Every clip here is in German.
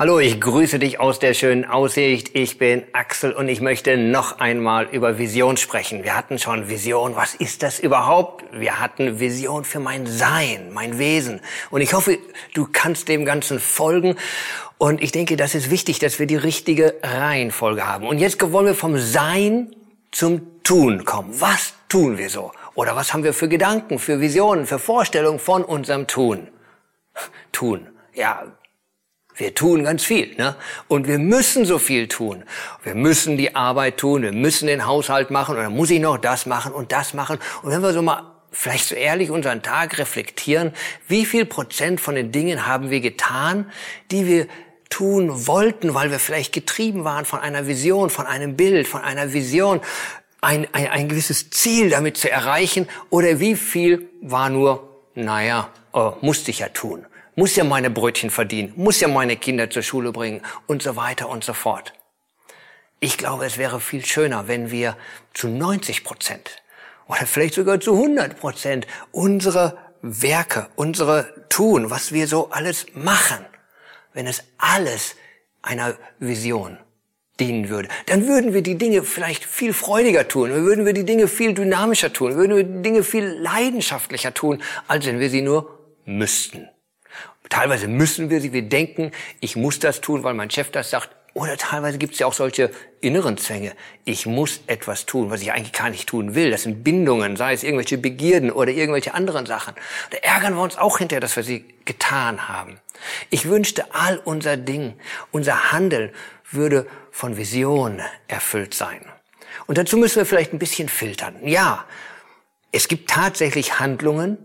Hallo, ich grüße dich aus der schönen Aussicht. Ich bin Axel und ich möchte noch einmal über Vision sprechen. Wir hatten schon Vision. Was ist das überhaupt? Wir hatten Vision für mein Sein, mein Wesen. Und ich hoffe, du kannst dem Ganzen folgen. Und ich denke, das ist wichtig, dass wir die richtige Reihenfolge haben. Und jetzt wollen wir vom Sein zum Tun kommen. Was tun wir so? Oder was haben wir für Gedanken, für Visionen, für Vorstellungen von unserem Tun? Tun. Ja, wir tun ganz viel, ne? Und wir müssen so viel tun. Wir müssen die Arbeit tun, wir müssen den Haushalt machen und dann muss ich noch das machen und das machen. Und wenn wir so mal vielleicht so ehrlich unseren Tag reflektieren, wie viel Prozent von den Dingen haben wir getan, die wir tun wollten, weil wir vielleicht getrieben waren von einer Vision, von einem Bild, von einer Vision, ein, ein, ein gewisses Ziel damit zu erreichen, oder wie viel war nur, naja, oh, musste ich ja tun muss ja meine Brötchen verdienen, muss ja meine Kinder zur Schule bringen und so weiter und so fort. Ich glaube, es wäre viel schöner, wenn wir zu 90 Prozent oder vielleicht sogar zu 100 Prozent unsere Werke, unsere Tun, was wir so alles machen, wenn es alles einer Vision dienen würde, dann würden wir die Dinge vielleicht viel freudiger tun, würden wir die Dinge viel dynamischer tun, würden wir die Dinge viel leidenschaftlicher tun, als wenn wir sie nur müssten. Teilweise müssen wir sie, wir denken, ich muss das tun, weil mein Chef das sagt. Oder teilweise gibt es ja auch solche inneren Zwänge. Ich muss etwas tun, was ich eigentlich gar nicht tun will. Das sind Bindungen, sei es irgendwelche Begierden oder irgendwelche anderen Sachen. Da ärgern wir uns auch hinterher, dass wir sie getan haben. Ich wünschte, all unser Ding, unser Handeln würde von Vision erfüllt sein. Und dazu müssen wir vielleicht ein bisschen filtern. Ja, es gibt tatsächlich Handlungen,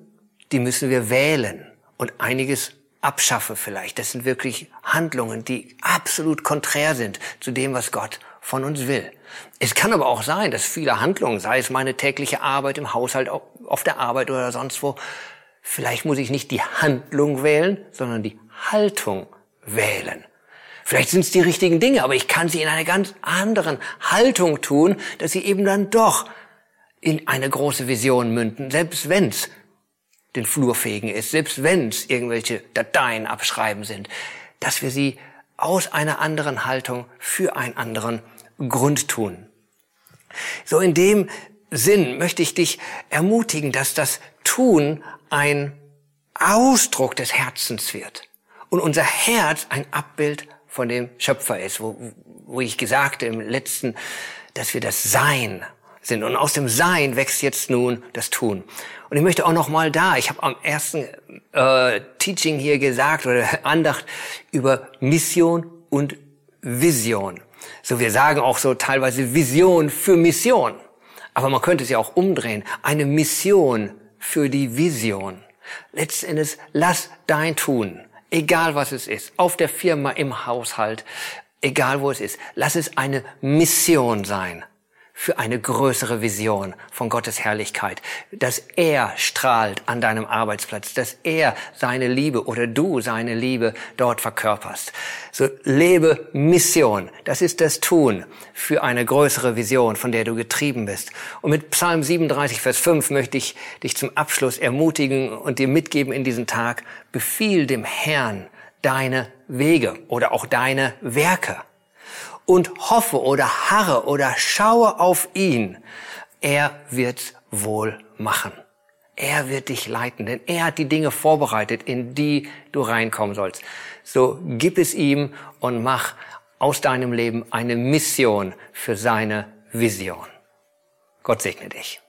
die müssen wir wählen und einiges abschaffe vielleicht. Das sind wirklich Handlungen, die absolut konträr sind zu dem, was Gott von uns will. Es kann aber auch sein, dass viele Handlungen, sei es meine tägliche Arbeit im Haushalt, auf der Arbeit oder sonst wo, vielleicht muss ich nicht die Handlung wählen, sondern die Haltung wählen. Vielleicht sind es die richtigen Dinge, aber ich kann sie in einer ganz anderen Haltung tun, dass sie eben dann doch in eine große Vision münden, selbst wenn's den Flur fegen ist, selbst wenn es irgendwelche Dateien abschreiben sind, dass wir sie aus einer anderen Haltung für einen anderen Grund tun. So in dem Sinn möchte ich dich ermutigen, dass das Tun ein Ausdruck des Herzens wird und unser Herz ein Abbild von dem Schöpfer ist, wo, wo ich gesagt im letzten, dass wir das Sein sind. Und aus dem Sein wächst jetzt nun das Tun. Und ich möchte auch noch mal da, ich habe am ersten äh, Teaching hier gesagt oder Andacht über Mission und Vision. So, wir sagen auch so teilweise Vision für Mission. Aber man könnte es ja auch umdrehen. Eine Mission für die Vision. Letztendlich, lass dein Tun, egal was es ist, auf der Firma, im Haushalt, egal wo es ist, lass es eine Mission sein für eine größere Vision von Gottes Herrlichkeit, dass er strahlt an deinem Arbeitsplatz, dass er seine Liebe oder du seine Liebe dort verkörperst. So lebe Mission. Das ist das Tun für eine größere Vision, von der du getrieben bist. Und mit Psalm 37, Vers 5 möchte ich dich zum Abschluss ermutigen und dir mitgeben in diesen Tag, befiehl dem Herrn deine Wege oder auch deine Werke und hoffe oder harre oder schaue auf ihn, er wird's wohl machen. Er wird dich leiten, denn er hat die Dinge vorbereitet, in die du reinkommen sollst. So gib es ihm und mach aus deinem Leben eine Mission für seine Vision. Gott segne dich.